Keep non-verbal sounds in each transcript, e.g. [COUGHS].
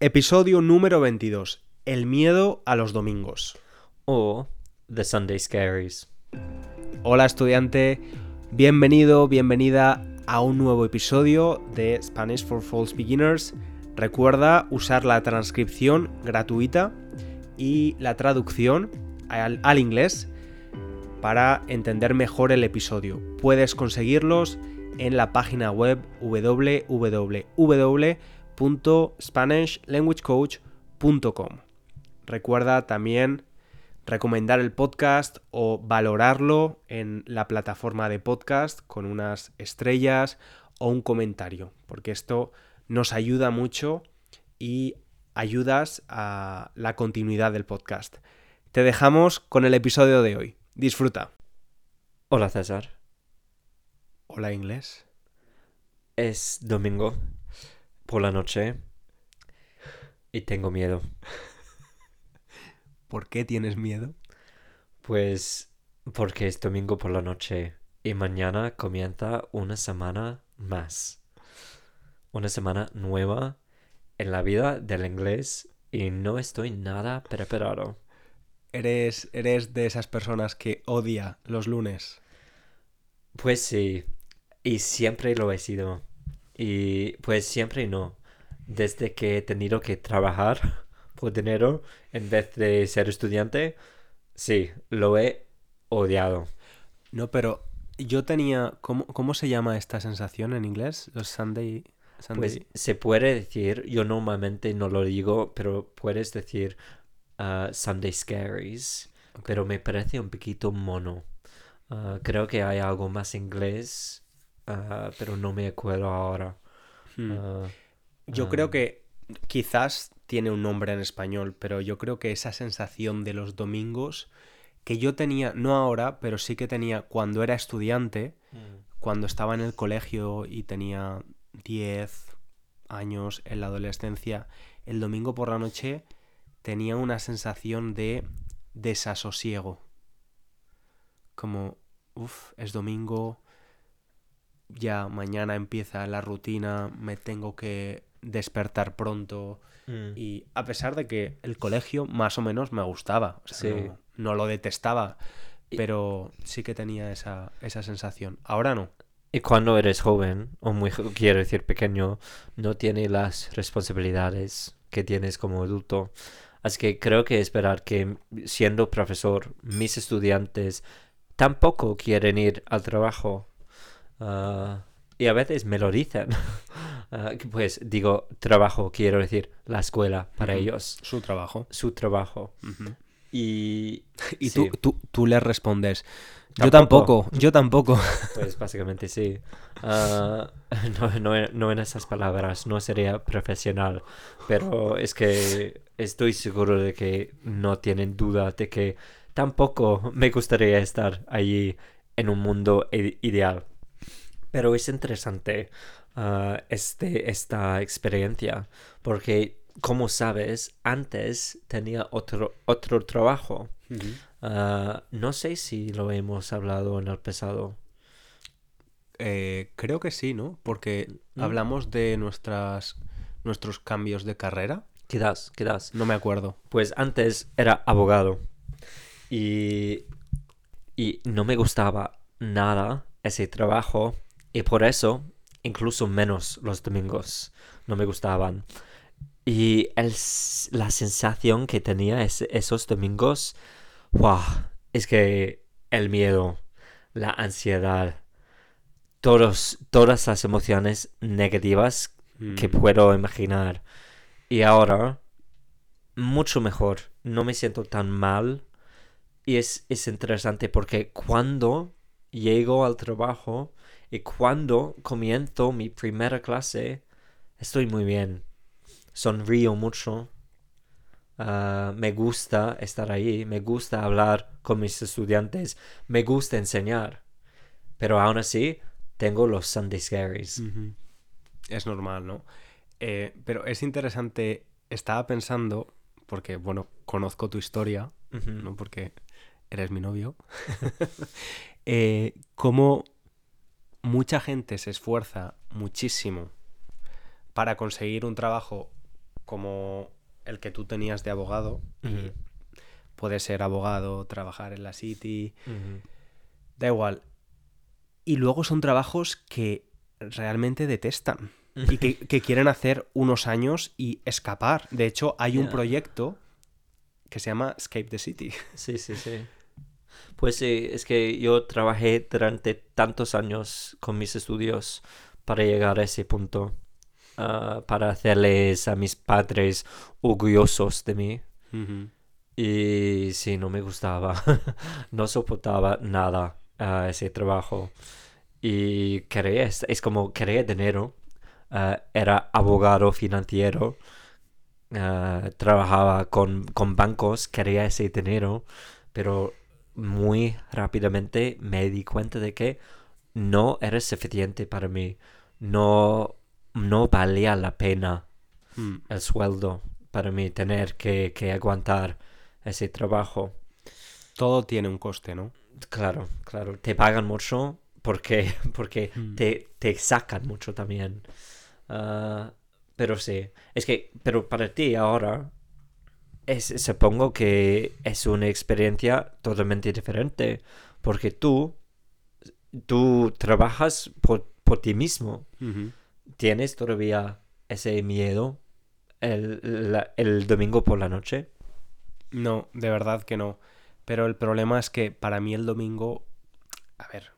Episodio número 22. El miedo a los domingos. O The Sunday Scaries. Hola estudiante, bienvenido, bienvenida a un nuevo episodio de Spanish for False Beginners. Recuerda usar la transcripción gratuita y la traducción al, al inglés para entender mejor el episodio. Puedes conseguirlos en la página web www.spanishlanguagecoach.com. Recuerda también recomendar el podcast o valorarlo en la plataforma de podcast con unas estrellas o un comentario, porque esto nos ayuda mucho y ayudas a la continuidad del podcast. Te dejamos con el episodio de hoy. Disfruta. Hola César. Hola inglés. Es domingo por la noche y tengo miedo. [LAUGHS] ¿Por qué tienes miedo? Pues porque es domingo por la noche y mañana comienza una semana más. Una semana nueva en la vida del inglés y no estoy nada preparado. ¿Eres, eres de esas personas que odia los lunes? Pues sí, y siempre lo he sido. Y pues siempre no. Desde que he tenido que trabajar [LAUGHS] por dinero en vez de ser estudiante, sí, lo he odiado. No, pero yo tenía... ¿Cómo, cómo se llama esta sensación en inglés? Los Sunday... Sunday... Pues se puede decir, yo normalmente no lo digo, pero puedes decir uh, Sunday Scaries, pero me parece un poquito mono. Uh, creo que hay algo más inglés, uh, pero no me acuerdo ahora. Hmm. Uh, Yo creo que quizás tiene un nombre en español, pero yo creo que esa sensación de los domingos que yo tenía, no ahora, pero sí que tenía cuando era estudiante, cuando estaba en el colegio y tenía 10 años en la adolescencia, el domingo por la noche tenía una sensación de desasosiego. Como, uff, es domingo, ya mañana empieza la rutina, me tengo que despertar pronto. mm, Y a pesar de que el colegio más o menos me gustaba, o sea, Sí. no, no lo detestaba, pero sí que tenía esa, esa sensación. Ahora no. Y cuando eres joven, o muy, quiero decir pequeño, no tienes las responsabilidades que tienes como adulto. Así que creo que esperar que siendo profesor, mis estudiantes tampoco quieren ir al trabajo. Ah, y a veces me lo dicen. [LAUGHS] Ah, pues digo, trabajo, quiero decir, la escuela para ellos, Su trabajo. su trabajo. Y, Y sí, tú, tú, tú le respondes, yo tampoco, yo tampoco. [LAUGHS] Pues básicamente sí. Ah, [LAUGHS] no, no, no en esas palabras, no sería profesional, pero es que estoy seguro de que no tienen duda de que tampoco me gustaría estar allí en un mundo ideal. Pero es interesante ah, este, esta experiencia, porque como sabes, antes tenía otro, otro trabajo. Ah, no sé si lo hemos hablado en el pasado. Eh, creo que sí, ¿no? Porque Mm. hablamos de nuestras, nuestros cambios de carrera. Quizás, quizás. No me acuerdo. Pues antes era abogado y, y no me gustaba nada ese trabajo y por eso incluso menos los domingos no me gustaban. Y el la sensación que tenía ese- esos domingos, wow, es que el miedo, la ansiedad, todos, todas las emociones negativas que Mm. puedo imaginar. Y ahora, mucho mejor. No me siento tan mal. Y es, es interesante porque cuando llego al trabajo y cuando comienzo mi primera clase, estoy muy bien. Sonrío mucho. Ah, me gusta estar ahí. Me gusta hablar con mis estudiantes. Me gusta enseñar. Pero aún así, tengo los Sunday Scaries. Ujú. Es normal, ¿no? Eh, pero es interesante, estaba pensando, porque, bueno, conozco tu historia, Ujú. ¿no? Porque eres mi novio. [LAUGHS] eh, cómo mucha gente se esfuerza muchísimo para conseguir un trabajo como el que tú tenías de abogado. y Ujú. Puedes ser abogado, trabajar en la City, da igual. Y luego son trabajos que realmente detestan y que, [LAUGHS] que quieren hacer unos años y escapar. De hecho, hay un proyecto que se llama Escape the City. Sí, sí, sí. Pues sí, es que yo trabajé durante tantos años con mis estudios para llegar a ese punto, ah, para hacerles a mis padres orgullosos de mí. Y sí, no me gustaba, [LAUGHS] no soportaba nada ah, ese trabajo. Y quería, es, es como quería dinero, ah, era abogado financiero, trabajaba con, con bancos, quería ese dinero, pero muy rápidamente me di cuenta de que no era suficiente para mí, no, no valía la pena Mm. el sueldo para mí tener que, que aguantar ese trabajo. Todo tiene un coste, ¿no? Claro, claro, te pagan mucho porque, [LAUGHS] porque Mm. te, te sacan mucho también. Ah, pero sí, es que, pero para ti ahora, es, supongo que es una experiencia totalmente diferente porque tú, tú trabajas por, por ti mismo. ¿Tienes todavía ese miedo el, la- el domingo por la noche? No, de verdad que no. Pero el problema es que para mí el domingo, a ver,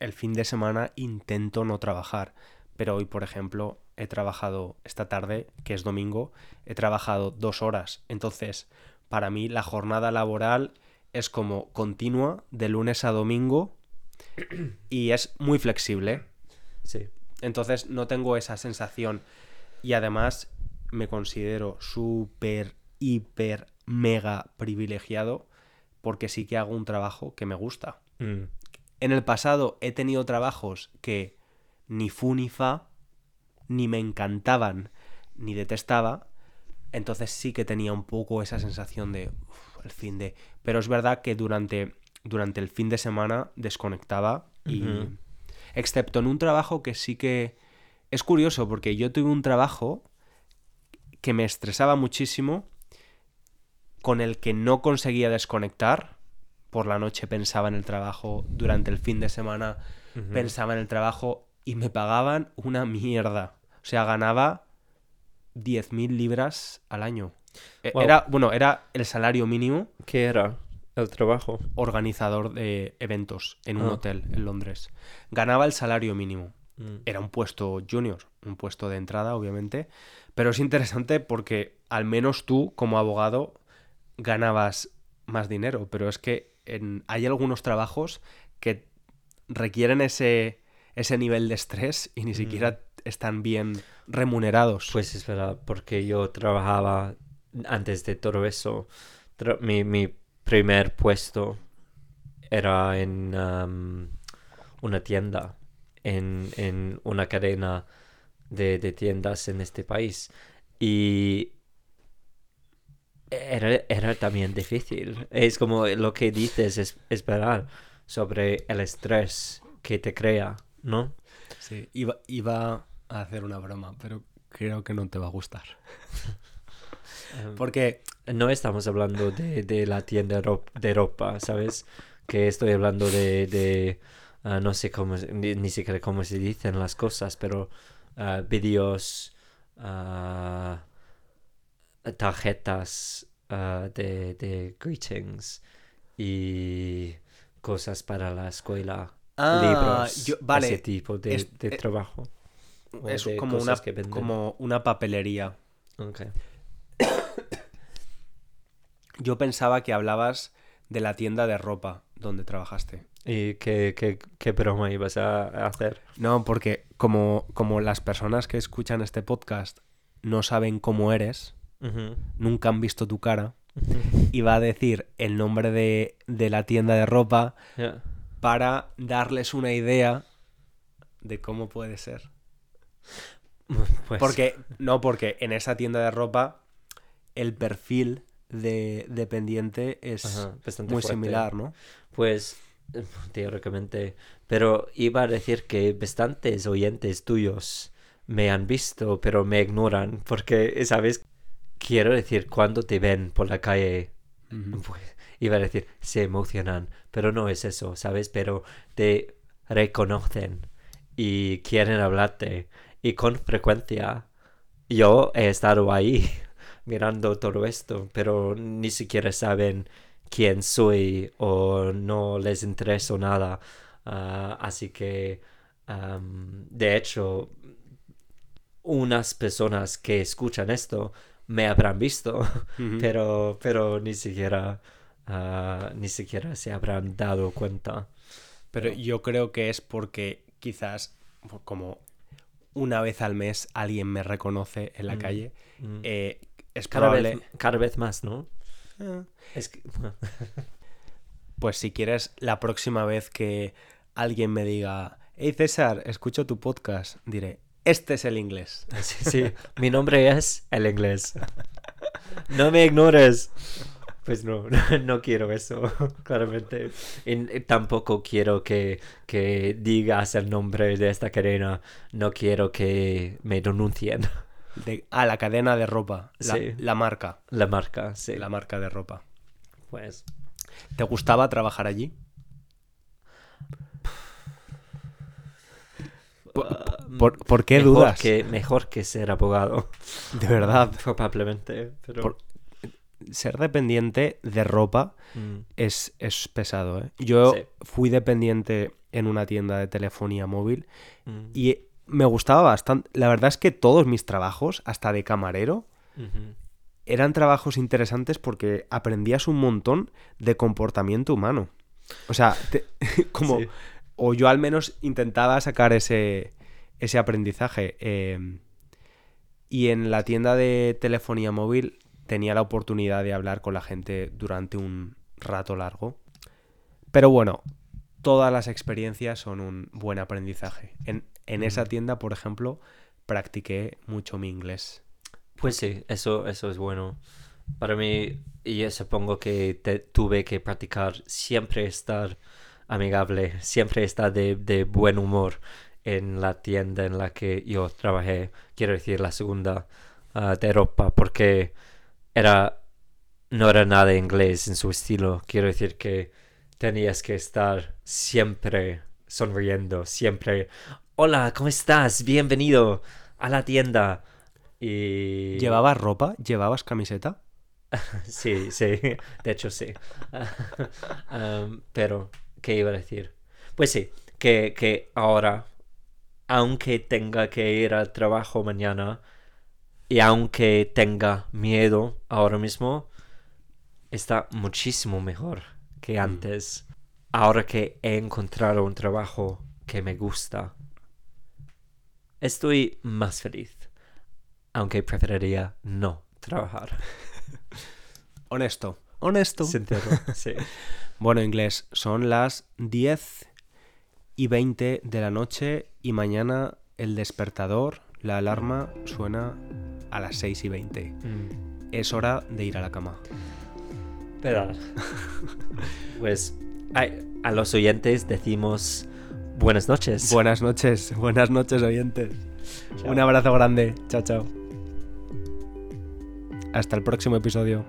el fin de semana intento no trabajar. Pero hoy, por ejemplo, he trabajado esta tarde, que es domingo, he trabajado dos horas. Entonces, para mí la jornada laboral es como continua, de lunes a domingo, [CLEARS THROAT] y es muy flexible. Sí. Entonces no tengo esa sensación. Y además me considero súper, hiper, mega privilegiado porque sí que hago un trabajo que me gusta. Mm, En el pasado he tenido trabajos que ni fu ni fa, ni me encantaban, ni detestaba. Entonces sí que tenía un poco esa sensación de "Uf, el fin de... Pero es verdad que durante, durante el fin de semana desconectaba y... Excepto en un trabajo que sí que... Es curioso porque yo tuve un trabajo que me estresaba muchísimo, con el que no conseguía desconectar. Por la noche pensaba en el trabajo, durante el fin de semana pensaba en el trabajo y me pagaban una mierda. O sea, ganaba 10.000 libras al año. E- Wow. Era, bueno, era el salario mínimo ¿Qué era el trabajo? organizador de eventos en un Ah. hotel en Londres. Ganaba el salario mínimo. Mm, Era un puesto junior, un puesto de entrada, obviamente. Pero es interesante porque al menos tú, como abogado, ganabas más dinero. Pero es que en- hay algunos trabajos que requieren ese, ese nivel de estrés y ni siquiera están bien remunerados. Pues es verdad, porque yo trabajaba antes de todo eso. mi, mi primer puesto era en una tienda, en, en una cadena de, de tiendas en este país. Y era, era también difícil. Es como lo que dices, es, es verdad, sobre el estrés que te crea, ¿no? Sí, iba, iba a hacer una broma, pero creo que no te va a gustar. [LAUGHS] Porque No estamos hablando de, de la tienda de ropa, ¿sabes? Que estoy hablando de, de ah, no sé cómo, se- ni, ni siquiera cómo se dicen las cosas, pero ah, vídeos, ah, tarjetas de, de greetings y cosas para la escuela, Ah, libros, yo- vale, ese tipo de, es- de eh, trabajo. es como una, que como una papelería. Ok. [COUGHS] Yo pensaba que hablabas de la tienda de ropa donde trabajaste. ¿Y qué, qué, qué broma ibas a hacer? No, porque como, como las personas que escuchan este podcast no saben cómo eres, nunca han visto tu cara, iba a decir el nombre de, de la tienda de ropa. Para darles una idea de cómo puede ser. Pues, Porque, no, porque en esa tienda de ropa el perfil de dependiente es Ajá, bastante muy fuerte. similar, ¿no? Pues, teóricamente. Pero iba a decir que bastantes oyentes tuyos me han visto, pero me ignoran, porque, ¿sabes? Quiero decir, cuando te ven por la calle, pues, iba a decir, se emocionan, pero no es eso, ¿sabes? Pero te reconocen y quieren hablarte. Y con frecuencia yo he estado ahí [LAUGHS] mirando todo esto, pero ni siquiera saben quién soy o no les intereso nada. Ah, así que, de hecho, unas personas que escuchan esto me habrán visto, [LAUGHS] pero, pero ni siquiera, ah, ni siquiera se habrán dado cuenta. Pero yo creo que es porque quizás como una vez al mes alguien me reconoce en la Mm. calle, Mm. eh, es cada, probable... vez, cada vez más, ¿no? Eh, Es que- [LAUGHS] Pues si quieres, la próxima vez que alguien me diga, hey César, escucho tu podcast, diré, este es el inglés. [LAUGHS] sí, sí, mi nombre es el inglés. No me ignores. [LAUGHS] Pues no, [LAUGHS] no quiero eso, [LAUGHS] claramente. Y, y tampoco quiero que, que digas el nombre de esta cadena. No quiero que me denuncien. [LAUGHS] De, ah, la cadena de ropa, la, Sí. la marca, La marca, sí. la marca de ropa. Pues ¿Te gustaba trabajar allí? ¿Por, por- por qué mejor dudas? Que, mejor que ser abogado, De verdad, probablemente. Pero... Por- ser dependiente de ropa Mm, es, es pesado. ¿eh? Yo Sí. fui dependiente en una tienda de telefonía móvil mm, y me gustaba bastante. La verdad es que todos mis trabajos, hasta de camarero, eran trabajos interesantes porque aprendías un montón de comportamiento humano. O sea, te- [LAUGHS] como... Sí. O yo al menos intentaba sacar ese, ese aprendizaje. eh, y en la tienda de telefonía móvil tenía la oportunidad de hablar con la gente durante un rato largo. Pero bueno, todas las experiencias son un buen aprendizaje. En, en esa tienda, por ejemplo, practiqué mucho mi inglés. Pues sí, eso, eso es bueno. Para mí, y yo supongo que te- tuve que practicar siempre estar amigable, siempre estar de, de buen humor en la tienda en la que yo trabajé, quiero decir la segunda ah, de ropa, porque era no era nada inglés en su estilo, quiero decir que tenías que estar siempre sonriendo, siempre, hola, ¿cómo estás? Bienvenido a la tienda. Y... ¿Llevabas ropa? ¿Llevabas camiseta? [LAUGHS] Sí, sí, de hecho sí. [LAUGHS] Pero, ¿qué iba a decir? Pues sí, que, que ahora, aunque tenga que ir al trabajo mañana y aunque tenga miedo ahora mismo, está muchísimo mejor que antes. Ahora que he encontrado un trabajo que me gusta, estoy más feliz, aunque preferiría no trabajar. [LAUGHS] Honesto. Honesto. Sincero, sí. [LAUGHS] Bueno, inglés, son las 10 y 20 de la noche y mañana el despertador, la alarma, suena a las 6 y 20. Mm, Es hora de ir a la cama. ¿Verdad? [LAUGHS] pues a, a los oyentes decimos buenas noches. Buenas noches, buenas noches oyentes. Chao. Un abrazo grande. Chao, chao. Hasta el próximo episodio.